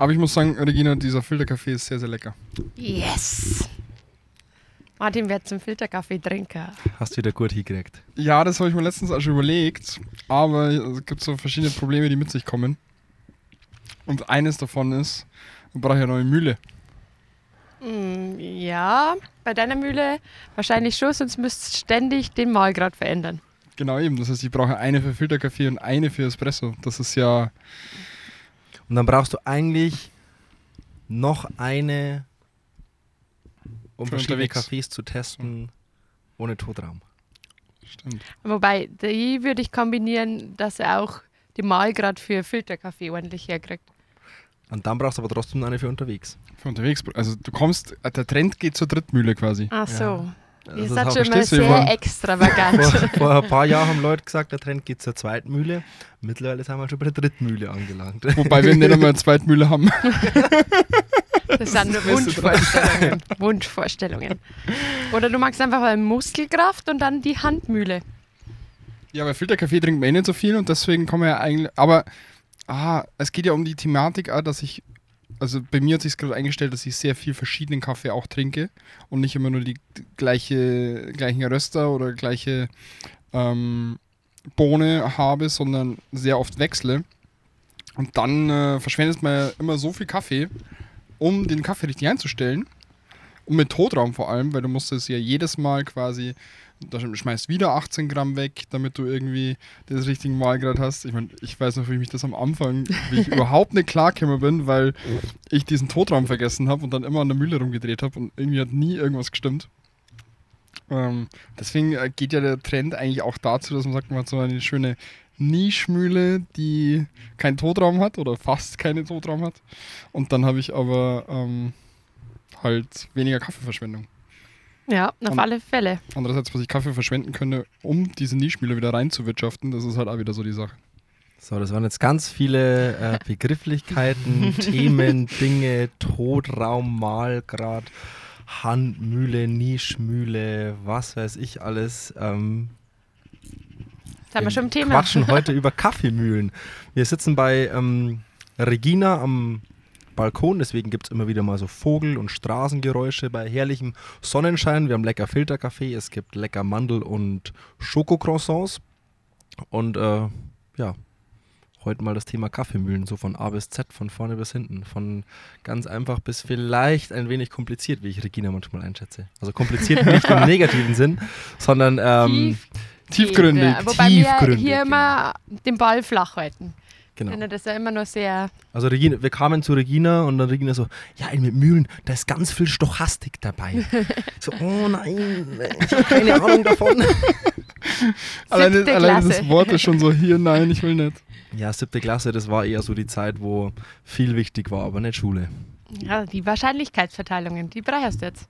Aber ich muss sagen, Regina, dieser Filterkaffee ist sehr, sehr lecker. Yes! Martin wird zum Filterkaffee-Trinker. Hast du wieder gut hingekriegt. Ja, das habe ich mir letztens auch schon überlegt. Aber es gibt so verschiedene Probleme, die mit sich kommen. Und eines davon ist, man braucht ja eine neue Mühle. Mm, ja, bei deiner Mühle wahrscheinlich schon, sonst müsst ständig den Mahlgrad verändern. Genau eben. Das heißt, ich brauche eine für Filterkaffee und eine für Espresso. Das ist ja. Und dann brauchst du eigentlich noch eine, um Für verschiedene unterwegs. Kaffees zu testen, ohne Totraum. Stimmt. Wobei, die würde ich kombinieren, dass er auch den Mahlgrad für Filterkaffee ordentlich herkriegt. Und dann brauchst du aber trotzdem eine für unterwegs. Für unterwegs. Also du kommst, der Trend geht zur Drittmühle quasi. Ach so. Ihr Also seid schon mal sehr Yvonne? extravagant. Vor, vor ein paar Jahren haben Leute gesagt, der Trend geht zur zweiten Mühle. Mittlerweile sind wir schon bei der dritten Mühle angelangt. Wobei wir nicht einmal eine Zweitmühle haben. Das sind nur Wunschvorstellungen. Wunschvorstellungen. Oder du magst einfach mal Muskelkraft und dann die Handmühle. Ja, aber Filterkaffee trinkt man eh nicht so viel und deswegen kann man ja eigentlich. Aber ah, es geht ja um die Thematik, auch, dass ich. Also bei mir hat sich gerade eingestellt, dass ich sehr viel verschiedenen Kaffee auch trinke und nicht immer nur die gleiche, gleichen Röster oder gleiche ähm, Bohne habe, sondern sehr oft wechsle. Und dann äh, verschwendet man immer so viel Kaffee, um den Kaffee richtig einzustellen. Und mit Totraum vor allem, weil du musst es ja jedes Mal quasi, da schmeißt wieder 18 Gramm weg, damit du irgendwie das richtige Mahlgrad hast. Ich meine, ich weiß noch, wie mich das am Anfang, wie ich überhaupt nicht klargekommen bin, weil ich diesen Totraum vergessen habe und dann immer an der Mühle rumgedreht habe und irgendwie hat nie irgendwas gestimmt. Ähm, deswegen äh, geht ja der Trend eigentlich auch dazu, dass man sagt, man hat so eine schöne Nischmühle, die keinen Totraum hat oder fast keinen Totraum hat. Und dann habe ich aber ähm, halt weniger Kaffeeverschwendung. Ja, auf Und- alle Fälle. Andererseits, was ich Kaffee verschwenden könnte, um diese Nischmühle wieder reinzuwirtschaften, das ist halt auch wieder so die Sache. So, das waren jetzt ganz viele äh, Begrifflichkeiten, Themen, Dinge, Totraum, Mahlgrad, Handmühle, Nischmühle, was weiß ich alles. Ähm, Jetzt haben wir schon im Thema. quatschen heute über Kaffeemühlen. Wir sitzen bei ähm, Regina am Balkon, deswegen gibt es immer wieder mal so Vogel- und Straßengeräusche bei herrlichem Sonnenschein. Wir haben lecker Filterkaffee, es gibt lecker Mandel- und Schokocroissants. Und äh, ja, heute mal das Thema Kaffeemühlen, so von A bis Z, von vorne bis hinten. Von ganz einfach bis vielleicht ein wenig kompliziert, wie ich Regina manchmal einschätze. Also kompliziert nicht im negativen Sinn, sondern ähm, Tiefgründig. Ja, wobei wir Tiefgründig, hier immer den Ball flach halten. Ich genau. finde das ja immer nur sehr. Also Regina, wir kamen zu Regina und dann Regina so, ja, mit Mühlen, da ist ganz viel Stochastik dabei. so, oh nein, ich habe keine Ahnung davon. Alleine Klasse. das Wort ist schon so hier, nein, ich will nicht. Ja, siebte Klasse, das war eher so die Zeit, wo viel wichtig war, aber nicht Schule. Ja, die Wahrscheinlichkeitsverteilungen, die brauchst du jetzt.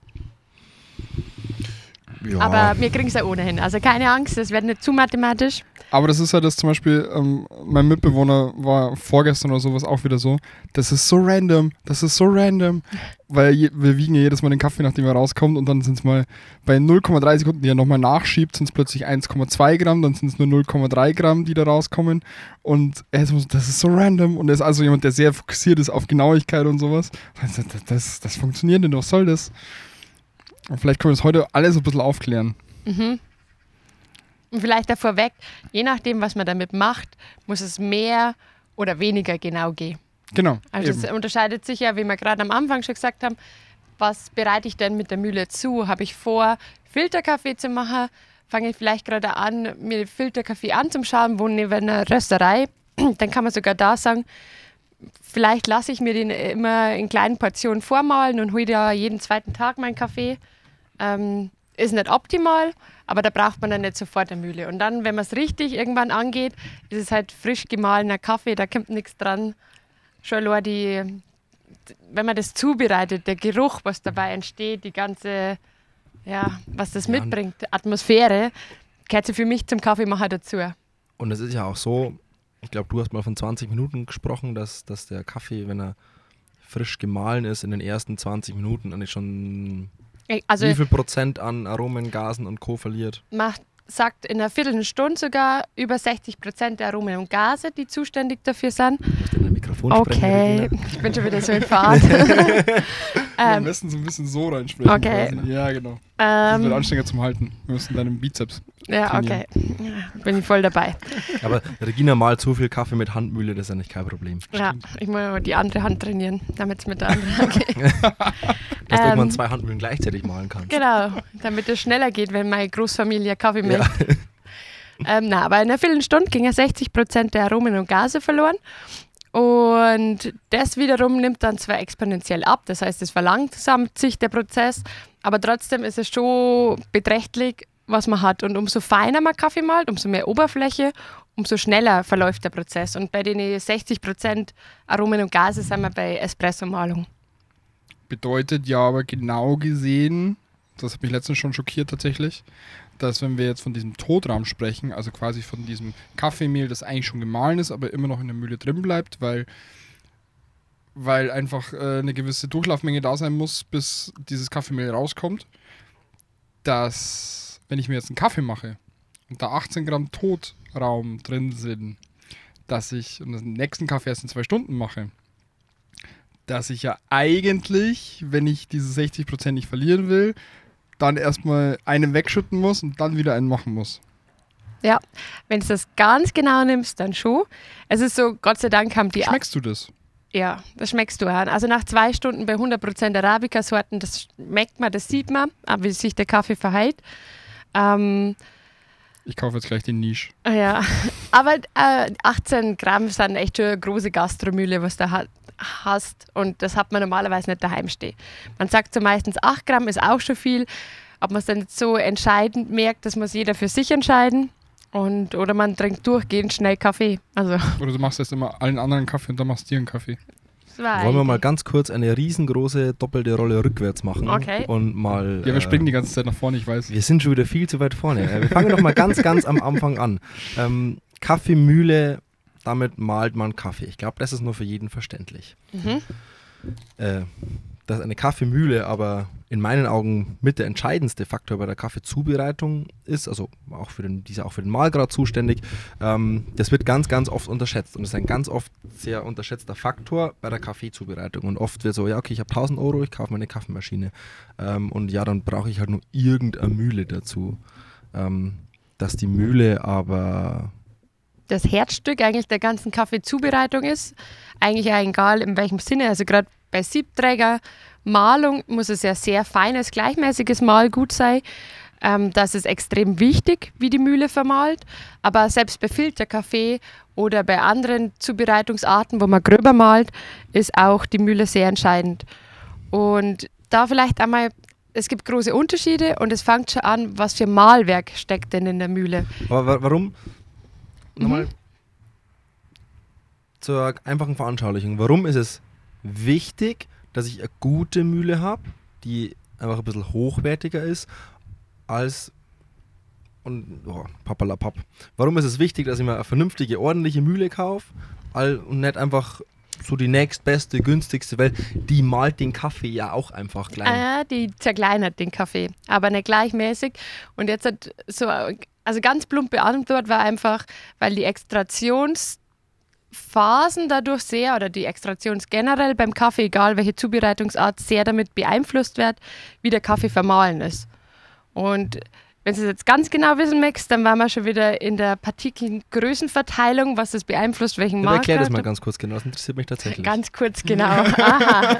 Ja, Aber wir kriegen es ja ohnehin. Also keine Angst, es wird nicht zu mathematisch. Aber das ist ja das zum Beispiel, ähm, mein Mitbewohner war vorgestern oder sowas auch wieder so, das ist so random, das ist so random, weil je, wir wiegen ja jedes Mal den Kaffee, nachdem er rauskommt und dann sind es mal bei 0,3 Sekunden, die er nochmal nachschiebt, sind es plötzlich 1,2 Gramm, dann sind es nur 0,3 Gramm, die da rauskommen und er ist so, das ist so random und er ist also jemand, der sehr fokussiert ist auf Genauigkeit und sowas. Das, das, das, das funktioniert nicht, was soll das? Und vielleicht können wir das heute alles ein bisschen aufklären. Mhm. Und vielleicht davor weg, je nachdem, was man damit macht, muss es mehr oder weniger genau gehen. Genau. Also eben. es unterscheidet sich ja, wie wir gerade am Anfang schon gesagt haben, was bereite ich denn mit der Mühle zu? Habe ich vor, Filterkaffee zu machen? Fange ich vielleicht gerade an, mir Filterkaffee anzuschauen, wo neben einer Rösterei? Dann kann man sogar da sagen, vielleicht lasse ich mir den immer in kleinen Portionen vormalen und hole da jeden zweiten Tag meinen Kaffee. Ähm, ist nicht optimal, aber da braucht man dann nicht sofort eine Mühle. Und dann, wenn man es richtig irgendwann angeht, ist es halt frisch gemahlener Kaffee, da kommt nichts dran. Schon allein die, wenn man das zubereitet, der Geruch, was dabei entsteht, die ganze, ja, was das Ja, mitbringt, die Atmosphäre, gehört für mich zum Kaffeemacher dazu. und es ist ja auch so, ich glaube, du hast mal von 20 Minuten gesprochen, dass, dass der Kaffee, wenn er frisch gemahlen ist, in den ersten 20 Minuten eigentlich schon Also wie viel Prozent an Aromen, Gasen und Co. verliert. macht sagt in einer Viertelstunde sogar über 60 Prozent der Aromen und Gase, die zuständig dafür sind. Mikrofon Okay, ich bin schon wieder so in Fahrt. Am ähm, besten so ein bisschen so reinsprechen. Okay. quasi. Ja, genau. Das wird ähm, anstrengender zum Halten. Wir müssen deinen Bizeps. Ja, okay. Ja, bin ich voll dabei. Aber Regina malt so viel Kaffee mit Handmühle, das ist ja nicht kein Problem. Ja, ich muss aber die andere Hand trainieren, damit es mit der anderen Hand geht. Dass du Ähm, irgendwann zwei Handmühlen gleichzeitig malen kannst. Genau, damit es schneller geht, wenn meine Großfamilie Kaffee macht. Ähm, na, aber in einer Viertelstunde gingen 60 Prozent der Aromen und Gase verloren. Und das wiederum nimmt dann zwar exponentiell ab, das heißt, es verlangsamt sich der Prozess, aber trotzdem ist es schon beträchtlich, was man hat. Und umso feiner man Kaffee malt, umso mehr Oberfläche, umso schneller verläuft der Prozess. Und bei den 60 Prozent Aromen und Gase sind wir bei Espresso-Malung. Bedeutet ja aber genau gesehen, das hat mich letztens schon schockiert tatsächlich, dass wenn wir jetzt von diesem Todraum sprechen, also quasi von diesem Kaffeemehl, das eigentlich schon gemahlen ist, aber immer noch in der Mühle drin bleibt, weil, weil einfach äh, eine gewisse Durchlaufmenge da sein muss, bis dieses Kaffeemehl rauskommt, dass wenn ich mir jetzt einen Kaffee mache und da 18 Gramm Todraum drin sind, dass ich den nächsten Kaffee erst in zwei Stunden mache, dass ich ja eigentlich, wenn ich diese 60% nicht verlieren will, dann erstmal einen wegschütten muss und dann wieder einen machen muss. Ja, wenn du das ganz genau nimmst, dann schon. Es ist so, Gott sei Dank haben die. Schmeckst du das? Ja, das schmeckst du an. Also nach zwei Stunden bei 100% Arabica-Sorten, das schmeckt man, das sieht man, wie sich der Kaffee verhält. Ähm, Ich kaufe jetzt gleich den Niche. ja, aber äh, 18 Gramm sind echt schon eine große Gastromühle, was du ha hast. Und das hat man normalerweise nicht daheim stehen. Man sagt so meistens 8 Gramm ist auch schon viel. Ob man es dann so entscheidend merkt, das muss jeder für sich entscheiden. Und, oder man trinkt durchgehend schnell Kaffee. Also, Oder du machst jetzt immer allen anderen Kaffee und dann machst du dir einen Kaffee. War Wollen wir mal ganz kurz eine riesengroße doppelte Rolle rückwärts machen? Okay. Und mal. Ja, wir äh, springen die ganze Zeit nach vorne, ich weiß. Wir sind schon wieder viel zu weit vorne. Äh, Wir fangen doch mal ganz, ganz am Anfang an. Ähm, Kaffeemühle, damit malt man Kaffee. Ich glaube, das ist nur für jeden verständlich. Mhm. Äh, dass eine Kaffeemühle aber in meinen Augen mit der entscheidendste Faktor bei der Kaffeezubereitung ist, also auch für den, die ist ja auch für den Mahlgrad zuständig, ähm, das wird ganz, ganz oft unterschätzt und ist ein ganz oft sehr unterschätzter Faktor bei der Kaffeezubereitung. Und oft wird so, ja, okay, ich habe 1000 Euro, ich kaufe mir eine Kaffeemaschine. Ähm, und ja, dann brauche ich halt nur irgendeine Mühle dazu. Ähm, dass die Mühle aber das Herzstück eigentlich der ganzen Kaffeezubereitung ist. Eigentlich egal in welchem Sinne. Also gerade bei Siebträger, Malung muss es ja sehr feines, gleichmäßiges Malgut sein. Ähm, das ist extrem wichtig, wie die Mühle vermahlt. Aber selbst bei Filterkaffee oder bei anderen Zubereitungsarten, wo man gröber malt, ist auch die Mühle sehr entscheidend. Und da vielleicht einmal, es gibt große Unterschiede und es fängt schon an, was für Mahlwerk steckt denn in der Mühle. Aber wa warum? Nochmal Mhm. zur einfachen Veranschaulichung. Warum ist es wichtig, dass ich eine gute Mühle habe, die einfach ein bisschen hochwertiger ist, als und oh, papalapap. Warum ist es wichtig, dass ich mir eine vernünftige, ordentliche Mühle kaufe und nicht einfach so die nächstbeste, günstigste, weil die malt den Kaffee ja auch einfach klein. Ah, die zerkleinert den Kaffee, aber nicht gleichmäßig. Und jetzt hat so, also ganz plumpe Antwort war einfach, weil die Extraktionsphasen dadurch sehr oder die Extraktions generell beim Kaffee, egal welche Zubereitungsart, sehr damit beeinflusst wird, wie der Kaffee vermahlen ist. Und wenn du es jetzt ganz genau wissen möchtest, dann waren wir schon wieder in der Partikelgrößenverteilung, was das beeinflusst, welchen Aber Markt. erklär das mal ganz kurz genau, das interessiert mich tatsächlich. Ganz kurz, genau. Aha.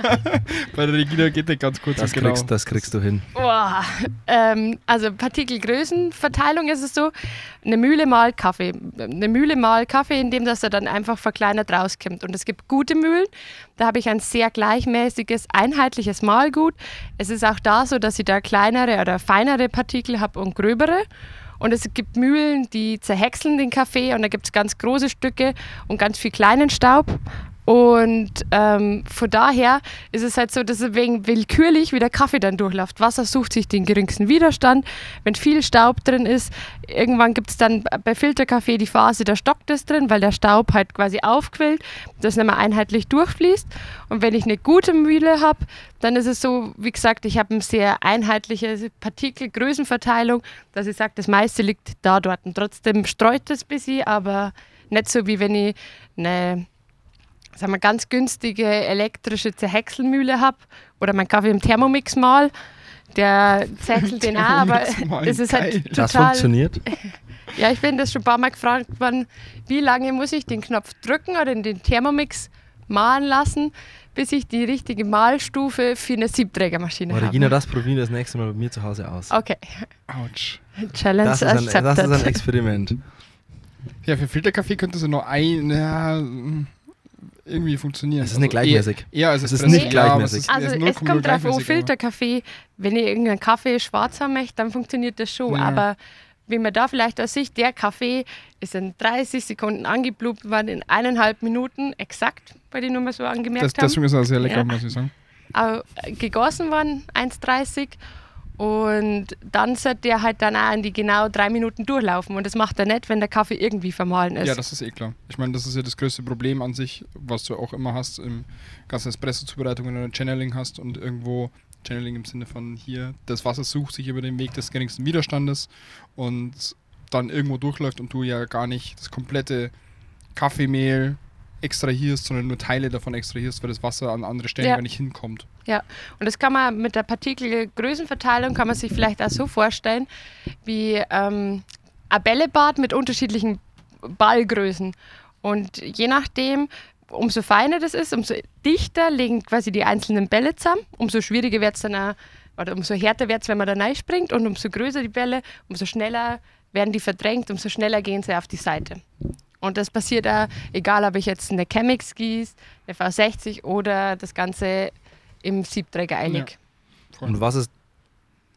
Bei der Regina geht der ganz kurz das, und genau. kriegst, das kriegst du hin. Boah, ähm, also Partikelgrößenverteilung ist es so, eine Mühle malt Kaffee. Eine Mühle malt Kaffee, indem dass er dann einfach verkleinert rauskommt. Und es gibt gute Mühlen, da habe ich ein sehr gleichmäßiges, einheitliches Mahlgut. Es ist auch da so, dass ich da kleinere oder feinere Partikel habe und gröbere. Und es gibt Mühlen, die zerhäckseln den Kaffee und da gibt es ganz große Stücke und ganz viel kleinen Staub. Und ähm, von daher ist es halt so, dass es wegen willkürlich wie der Kaffee dann durchläuft. Wasser sucht sich den geringsten Widerstand. Wenn viel Staub drin ist, irgendwann gibt es dann bei Filterkaffee die Phase, da stockt es drin, weil der Staub halt quasi aufquillt, das nicht mehr einheitlich durchfließt. Und wenn ich eine gute Mühle habe, dann ist es so, wie gesagt, ich habe eine sehr einheitliche Partikelgrößenverteilung, dass ich sage, das meiste liegt da dort. Und trotzdem streut es ein bisschen, aber nicht so wie wenn ich eine sagen wir, ganz günstige elektrische Zerhäckselmühle habe oder mein Kaffee im Thermomix mal. Der zerhäckselt den auch, aber es ist halt total... Das funktioniert. Ja, ich bin das schon ein paar Mal gefragt worden, wie lange muss ich den Knopf drücken oder in den Thermomix mahlen lassen, bis ich die richtige Mahlstufe für eine Siebträgermaschine habe. Regina, das probieren wir das nächste Mal bei mir zu Hause aus. Okay. Autsch. Challenge Das ist, ein, accepted. das ist ein Experiment. Ja, für Filterkaffee könnte es nur ein, ja, irgendwie funktionieren. Es ist nicht Also gleichmäßig. Eher, eher als Es ist nicht ja, gleichmäßig. Also es, es 0,0 kommt drauf an, Filterkaffee, wenn ich irgendeinen Kaffee schwarz haben möchte, dann funktioniert das schon. Ja. Aber wie man da vielleicht aus Sicht, der Kaffee ist in 30 Sekunden angeblüht worden, in eineinhalb Minuten exakt, bei denen wir mal so angemerkt Das, haben. deswegen ist er sehr lecker, Ja. muss ich sagen. Aber gegossen worden, 1,30 und dann sollte der halt dann auch in die genau drei Minuten durchlaufen und das macht er nicht, wenn der Kaffee irgendwie vermahlen ist. Ja, das ist eh klar. Ich meine, das ist ja das größte Problem an sich, was du auch immer hast im ganzen Espresso-Zubereitung, wenn du Channeling hast und irgendwo, Channeling im Sinne von hier, das Wasser sucht sich über den Weg des geringsten Widerstandes und dann irgendwo durchläuft und du ja gar nicht das komplette Kaffeemehl extrahierst, sondern nur Teile davon extrahierst, weil das Wasser an andere Stellen Ja. gar nicht hinkommt. Ja, und das kann man mit der Partikelgrößenverteilung kann man sich vielleicht auch so vorstellen, wie ähm, ein Bällebad mit unterschiedlichen Ballgrößen. Und je nachdem, umso feiner das ist, umso dichter legen quasi die einzelnen Bälle zusammen, umso schwieriger wird es dann auch, oder umso härter wird es, wenn man da reinspringt und umso größer die Bälle, umso schneller werden die verdrängt, umso schneller gehen sie auf die Seite. Und das passiert auch, egal ob ich jetzt eine Chemex gieße, eine V60 oder das Ganze im Siebträger eilig. Voll. Und was ist,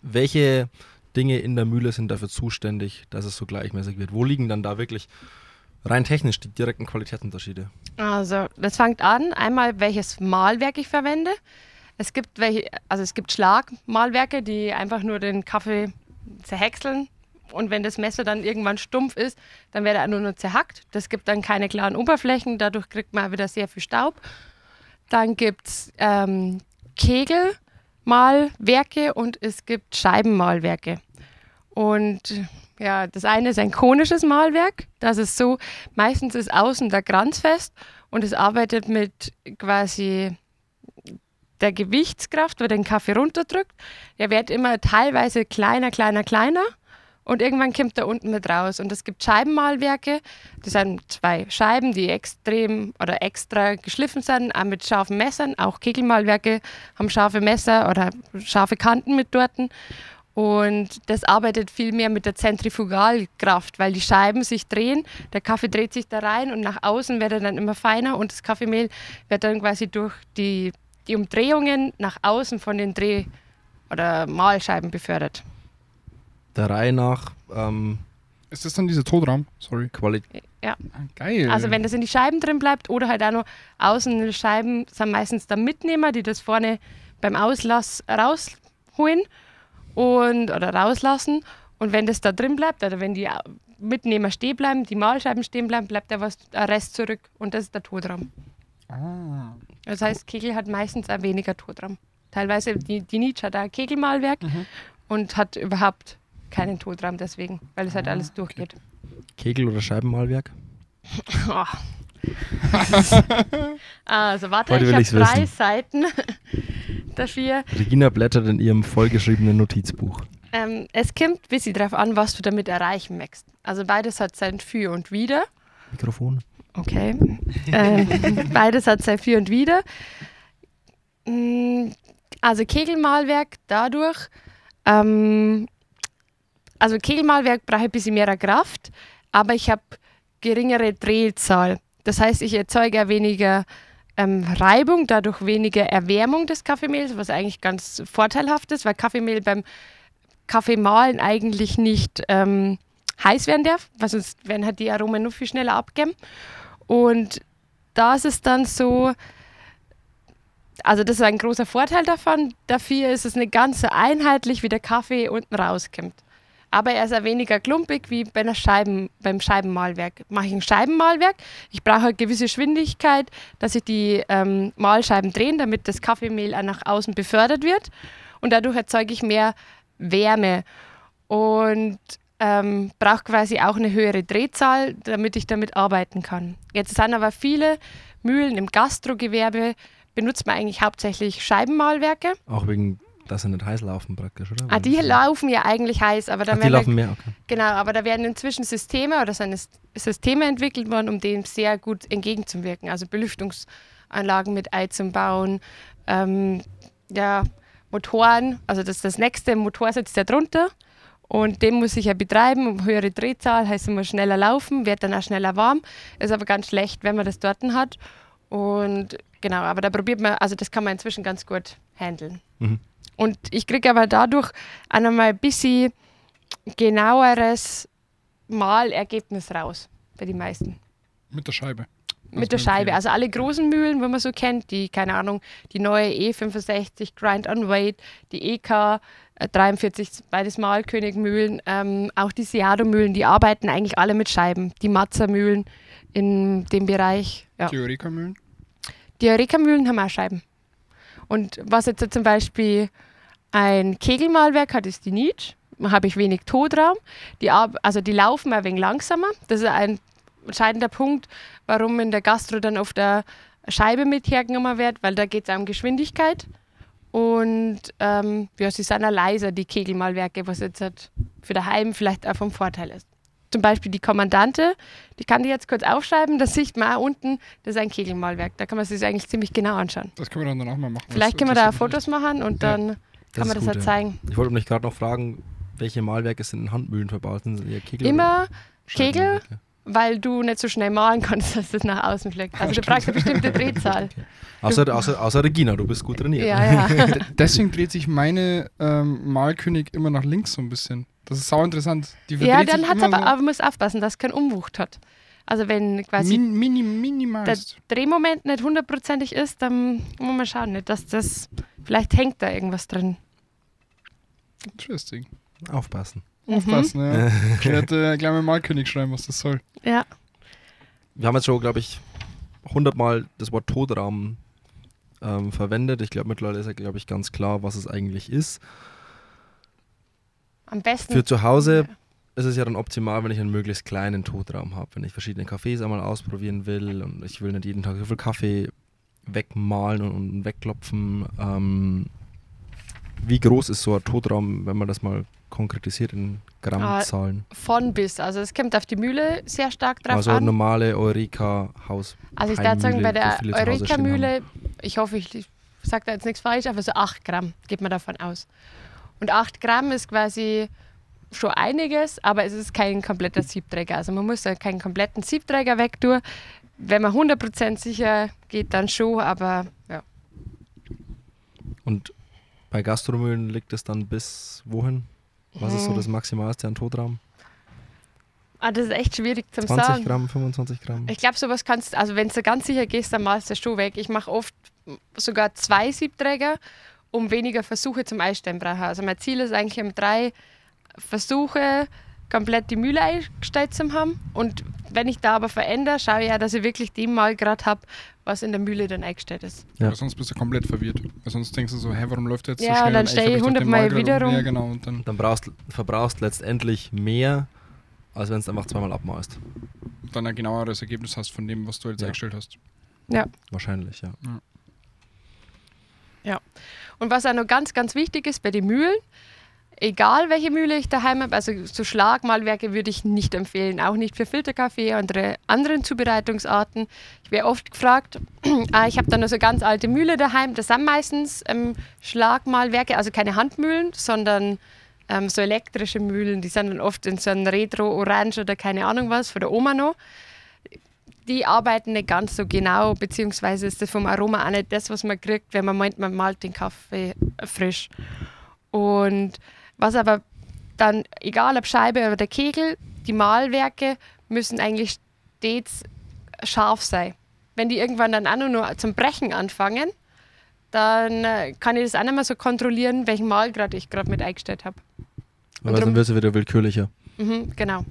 welche Dinge in der Mühle sind dafür zuständig, dass es so gleichmäßig wird? Wo liegen dann da wirklich rein technisch die direkten Qualitätsunterschiede? Also, das fängt an, einmal welches Mahlwerk ich verwende. Es gibt welche, also es gibt Schlagmahlwerke, die einfach nur den Kaffee zerhäckseln. Und wenn das Messer dann irgendwann stumpf ist, dann wird er nur noch zerhackt. Das gibt dann keine klaren Oberflächen, dadurch kriegt man wieder sehr viel Staub. Dann gibt es ähm, Kegelmahlwerke und es gibt Scheibenmahlwerke. Und ja, das eine ist ein konisches Mahlwerk. Das ist so, meistens ist außen der Kranz fest und es arbeitet mit quasi der Gewichtskraft, wo den Kaffee runterdrückt. Der wird immer teilweise kleiner, kleiner, kleiner und irgendwann kommt er unten mit raus. Und es gibt Scheibenmahlwerke. Das sind zwei Scheiben, die extrem oder extra geschliffen sind, auch mit scharfen Messern. Auch Kegelmahlwerke haben scharfe Messer oder scharfe Kanten mit dort. Und das arbeitet viel mehr mit der Zentrifugalkraft, weil die Scheiben sich drehen, der Kaffee dreht sich da rein und nach außen wird er dann immer feiner und das Kaffeemehl wird dann quasi durch die, die Umdrehungen nach außen von den Dreh- oder Mahlscheiben befördert. Der Reihe nach ähm, Ist das dann dieser Todraum? Sorry. Qualität. Ja. Ah, geil. Also wenn das in die Scheiben drin bleibt oder halt auch noch außen die Scheiben sind meistens der Mitnehmer, die das vorne beim Auslass rausholen und oder rauslassen. Und wenn das da drin bleibt oder wenn die Mitnehmer stehen bleiben, die Mahlscheiben stehen bleiben, bleibt da was ein Rest zurück und das ist der Totraum. ah. Das heißt, Kegel hat meistens auch weniger Totraum. Teilweise die, die Nietzsche hat auch ein Kegelmahlwerk Mhm. und hat überhaupt keinen Totraum deswegen, weil es halt Ah, alles durchgeht. Kegel- oder Scheibenmahlwerk? Oh. also warte, Heute ich habe drei wissen. Seiten dafür. Regina blättert in ihrem vollgeschriebenen Notizbuch. Ähm, es kommt ein bisschen darauf an, was du damit erreichen möchtest. Also beides hat sein Für und Wider. Mikrofon. Okay. ähm, beides hat sein Für und Wider. Mm, Also Kegelmalwerk dadurch, ähm, also Kegelmalwerk brauche ich ein bisschen mehr Kraft, aber ich habe geringere Drehzahl. Das heißt, ich erzeuge weniger ähm, Reibung, dadurch weniger Erwärmung des Kaffeemehls, was eigentlich ganz vorteilhaft ist, weil Kaffeemehl beim Kaffeemahlen eigentlich nicht ähm, heiß werden darf, weil sonst werden halt die Aromen noch viel schneller abgeben. Und da ist es dann so, also das ist ein großer Vorteil davon. Dafür ist es nicht ganz so einheitlich, wie der Kaffee unten rauskommt. Aber er ist auch weniger klumpig wie bei einer Scheiben, beim Scheibenmalwerk. Mache ich ein Scheibenmalwerk, ich brauche eine gewisse Geschwindigkeit, dass sich die ähm, Mahlscheiben drehen, damit das Kaffeemehl auch nach außen befördert wird. Und dadurch erzeuge ich mehr Wärme und ähm, brauche quasi auch eine höhere Drehzahl, damit ich damit arbeiten kann. Jetzt sind aber viele Mühlen im Gastrogewerbe, benutzt man eigentlich hauptsächlich Scheibenmalwerke. Auch wegen, dass sie nicht heiß laufen praktisch, oder? Ah, die laufen ja eigentlich heiß, aber dann Ach, die werden da- laufen mehr, okay. Genau, aber da werden inzwischen Systeme oder sind Systeme entwickelt worden, um dem sehr gut entgegenzuwirken. Also Belüftungsanlagen mit Ei zum Bauen, ähm, ja, Motoren, also das das nächste, Motor sitzt ja drunter und den muss ich ja betreiben, um höhere Drehzahl, heißt immer schneller laufen, wird dann auch schneller warm, ist aber ganz schlecht, wenn man das dort hat. Und genau, aber da probiert man, also das kann man inzwischen ganz gut handeln. Mhm. Und ich kriege aber dadurch auch nochmal ein bisschen genaueres Malergebnis raus bei den meisten. Mit der Scheibe. Mit der Also Scheibe. empfehlen. Also alle großen Mühlen, wo man so kennt, die, keine Ahnung, die neue E65 Grind on Weight, die EK äh, 43, beides Malkönigmühlen, ähm, auch die Seado-Mühlen, die arbeiten eigentlich alle mit Scheiben. Die Mazza-Mühlen in dem Bereich. Ja. Theoretikermühlen. Die Eureka-Mühlen haben auch Scheiben. Und was jetzt zum Beispiel ein Kegelmalwerk hat, ist die Nietzsche. Da habe ich wenig Todraum. Die, also die laufen ein wenig langsamer. Das ist ein entscheidender Punkt, warum in der Gastro dann auf der Scheibe mit hergenommen wird, weil da geht es um Geschwindigkeit. Und ähm, ja, sie sind auch leiser, die Kegelmalwerke, was jetzt halt für daheim vielleicht auch vom Vorteil ist. Zum Beispiel die Kommandante, die kann die jetzt kurz aufschreiben, das sieht man auch unten, das ist ein Kegelmalwerk. Da kann man sich das eigentlich ziemlich genau anschauen. Das können wir dann danach mal machen. Vielleicht können wir da Fotos machen und Ja, dann kann man das gut, ja. zeigen. Ich wollte mich gerade noch fragen, welche Malwerke sind in Handmühlen verbaut? Sind eher Kegel Immer Kegel, weil du nicht so schnell malen kannst, dass das nach außen fliegt. Also du brauchst eine bestimmte Drehzahl. Außer, außer, außer Regina, du bist gut trainiert. Ja, ja. Deswegen dreht sich meine ähm, Malkönig immer nach links so ein bisschen. Das ist sau interessant. Die ja, dann hat es immer aber, aber muss aufpassen, dass es keinen Umwucht hat. Also wenn so quasi min, mini, der minimalst. Drehmoment nicht hundertprozentig ist, dann muss man schauen, nicht, dass das, vielleicht hängt da irgendwas drin. Interesting. Aufpassen. Mhm. Aufpassen, ja. Ich werde äh, gleich mal Malkönig schreiben, was das soll. Ja, Wir haben jetzt schon, glaube ich, hundertmal das Wort Todraum ähm, verwendet. Ich glaube, mittlerweile ist ja, glaube ich, ganz klar, was es eigentlich ist. Am besten. Für zu Hause ist es ja dann optimal, wenn ich einen möglichst kleinen Totraum habe. Wenn ich verschiedene Kaffees einmal ausprobieren will und ich will nicht jeden Tag so viel Kaffee wegmalen und, und wegklopfen. Ähm, wie groß ist so ein Totraum, wenn man das mal konkretisiert in Grammzahlen? Von bis. Also es kommt auf die Mühle sehr stark drauf also an. normale Eureka-Haus. Also ich würde sagen, bei der Eureka-Mühle, ich hoffe, ich sage da jetzt nichts falsch, aber so 8 Gramm geht man davon aus. Und 8 Gramm ist quasi schon einiges, aber es ist kein kompletter Siebträger. Also man muss da keinen kompletten Siebträger wegtun. Wenn man 100% sicher geht, dann schon, aber ja. Und bei Gastromühlen liegt es dann bis wohin? Was ist so Hm. das Maximalste an Totraum? Ah, das ist echt schwierig zu 20 sagen. Gramm, 25 Gramm? Ich glaube, sowas kannst also wenn du ganz sicher gehst, dann malst du das schon weg. Ich mache oft sogar zwei Siebträger, um weniger Versuche zum Einstellen brauchen. Also mein Ziel ist eigentlich, um drei Versuche komplett die Mühle eingestellt zu haben. Und wenn ich da aber verändere, schaue ich ja, dass ich wirklich die Mal gerade habe, was in der Mühle dann eingestellt ist. Ja. Weil sonst bist du komplett verwirrt. Weil sonst denkst du so, hä, warum läuft der jetzt Ja, so schnell? und dann Und stell eigentlich ich hab doch den 100 Mal Mal grad- wieder rum. Ja, genau. Und dann, Dann brauchst, verbrauchst letztendlich mehr, als wenn du einfach zweimal abmalst. dann ein genaueres Ergebnis hast von dem, was du jetzt Ja. eingestellt hast. Wahrscheinlich, ja. Und was auch noch ganz, ganz wichtig ist bei den Mühlen, egal welche Mühle ich daheim habe, also so Schlagmalwerke würde ich nicht empfehlen, auch nicht für Filterkaffee und andere Zubereitungsarten. Ich werde oft gefragt, ah, ich habe da noch so ganz alte Mühle daheim, das sind meistens ähm, Schlagmalwerke, also keine Handmühlen, sondern ähm, so elektrische Mühlen, die sind dann oft in so einem Retro-Orange oder keine Ahnung was, von der Oma noch. Die arbeiten nicht ganz so genau, beziehungsweise ist das vom Aroma auch nicht das, was man kriegt, wenn man meint, man malt den Kaffee frisch. Und was aber dann, egal ob Scheibe oder Kegel, die Malwerke müssen eigentlich stets scharf sein. wenn die irgendwann dann auch nur zum Brechen anfangen, dann äh, kann ich das auch nicht mehr so kontrollieren, welchen Mahlgrad ich gerade mit eingestellt habe. Aber dann wird es wieder willkürlicher. Mhm, genau.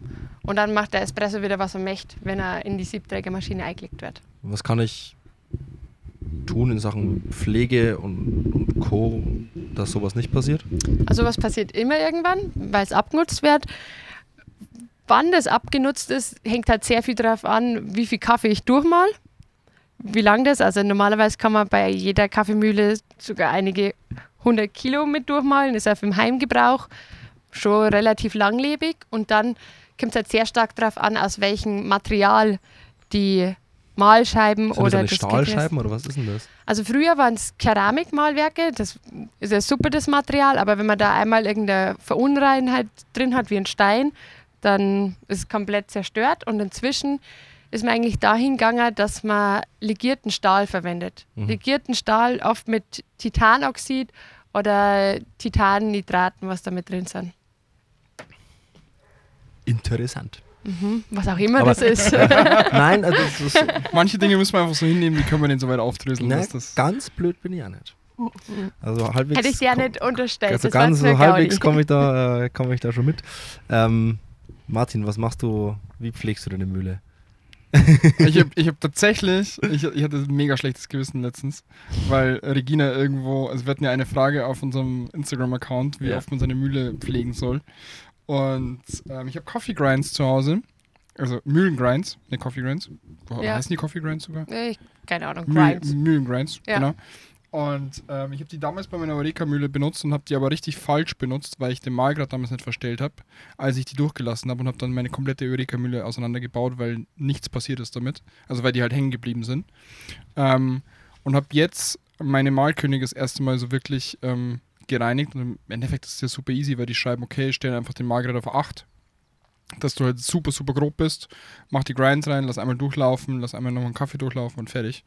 Und dann macht der Espresso wieder, was er möchte, wenn er in die Siebträgermaschine eingelegt wird. Was kann ich tun in Sachen Pflege und, und Co., dass sowas nicht passiert? Also was passiert immer irgendwann, weil es abgenutzt wird. Wann das abgenutzt ist, hängt halt sehr viel darauf an, wie viel Kaffee ich durchmal, wie lang das. Also normalerweise kann man bei jeder Kaffeemühle sogar einige 100 Kilo mit durchmalen, ist auf im Heimgebrauch schon relativ langlebig. Und dann kommt es halt sehr stark darauf an, aus welchem Material die Mahlscheiben Sind oder das das Stahlscheiben oder was ist denn das? also früher waren es Keramikmalwerke, das ist ja super das Material, aber wenn man da einmal irgendeine Verunreinheit drin hat wie ein Stein, dann ist es komplett zerstört und inzwischen ist man eigentlich dahin gegangen, dass man legierten Stahl verwendet. Mhm. Legierten Stahl oft mit Titanoxid oder Titannitraten, was da mit drin sind. Interessant. Mhm, was auch immer Aber- das ist. Nein, also das ist, Manche Dinge müssen wir einfach so hinnehmen, die können wir nicht so weit aufdröseln. das ganz blöd bin ich auch nicht. Also halbwegs. Hätte ich dir ja nicht unterstellt. Also ganz so halbwegs komme ich, da, äh, komm ich da schon mit. Ähm, Martin, was machst du, wie pflegst du deine Mühle? ich habe ich hab tatsächlich, ich, ich hatte ein mega schlechtes Gewissen letztens, weil Regina irgendwo, also wir hatten ja eine Frage auf unserem Instagram-Account, wie Ja. oft man seine Mühle pflegen soll. Und ähm, ich habe Coffee Grinds zu Hause, also Mühlengrinds, ne Coffee Grinds. Wo Ja. heißen die Coffee Grinds sogar? Ich, keine Ahnung, Mühl- Grinds. Mühlengrinds, Ja. genau. Und ähm, ich habe die damals bei meiner Eureka-Mühle benutzt und habe die aber richtig falsch benutzt, weil ich den Mahlgrad damals nicht verstellt habe, als ich die durchgelassen habe und habe dann meine komplette Eureka-Mühle auseinandergebaut, weil nichts passiert ist damit. Also weil die halt hängen geblieben sind. Ähm, und habe jetzt meine Mahlkönig das erste Mal so wirklich ähm, gereinigt. Und im Endeffekt ist es ja super easy, weil die schreiben, okay, stell einfach den Mahlgrad auf 8. Dass du halt super, super grob bist. Mach die Grinds rein, lass einmal durchlaufen, lass einmal noch einen Kaffee durchlaufen und fertig.